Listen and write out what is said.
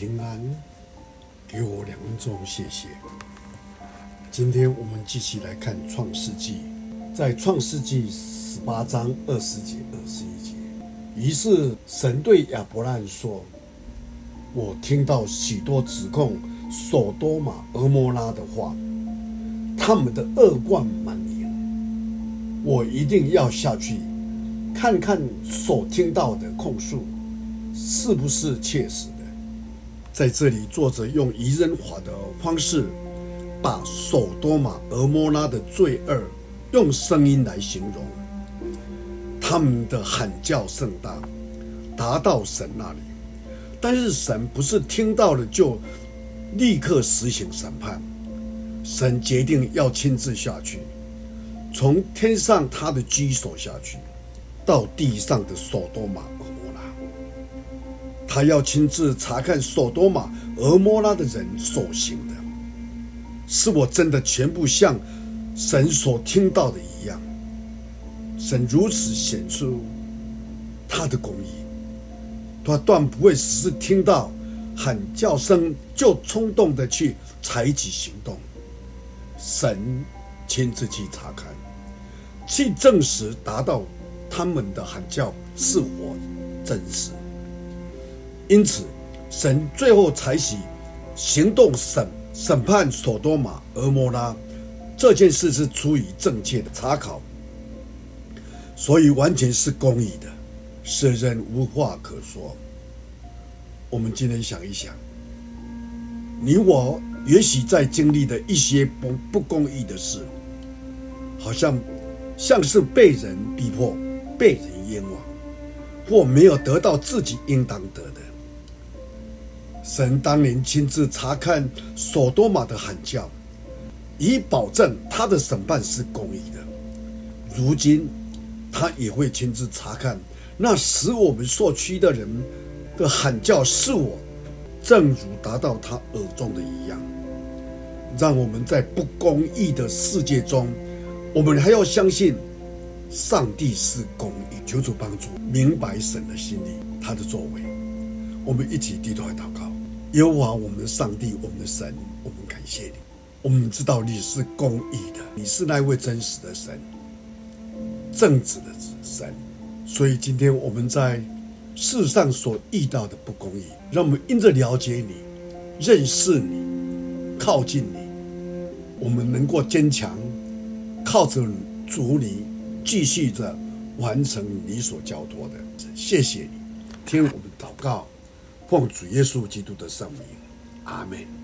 平安，给我两分钟，谢谢。今天我们继续来看《创世纪》，在《创世纪》十八章二十节、二十一节，于是神对亚伯兰说：“我听到许多指控所多玛、俄摩拉的话，他们的恶贯满盈，我一定要下去看看所听到的控诉是不是切实。”在这里，作者用拟人法的方式，把所多玛、蛾摩拉的罪恶用声音来形容。他们的喊叫甚大，达到神那里。但是神不是听到了就立刻实行审判，神决定要亲自下去，从天上他的居所下去，到地上的所多玛。他要亲自查看所多玛、俄摩拉的人所行的，是我真的全部像神所听到的一样。神如此显出他的公义，他断不会只是听到喊叫声就冲动的去采取行动。神亲自去查看，去证实，达到他们的喊叫是否真实。因此，神最后采取行动审审判所多玛、俄摩拉这件事是出于正确的查考，所以完全是公义的，世人无话可说。我们今天想一想，你我也许在经历的一些不不公义的事，好像像是被人逼迫、被人冤枉，或没有得到自己应当得的。神当年亲自查看所多玛的喊叫，以保证他的审判是公义的。如今，他也会亲自查看那使我们受屈的人的喊叫是我，正如达到他耳中的一样。让我们在不公义的世界中，我们还要相信上帝是公义。求主帮助明白神的心意，他的作为。我们一起低头来祷告。耶和华我们上帝，我们的神，我们感谢你。我们知道你是公义的，你是那位真实的神，正直的神。所以今天我们在世上所遇到的不公义，让我们因着了解你、认识你、靠近你，我们能够坚强，靠着主你，继续着完成你所交托的。谢谢你，听我们祷告。奉主耶稣基督的圣名，阿门。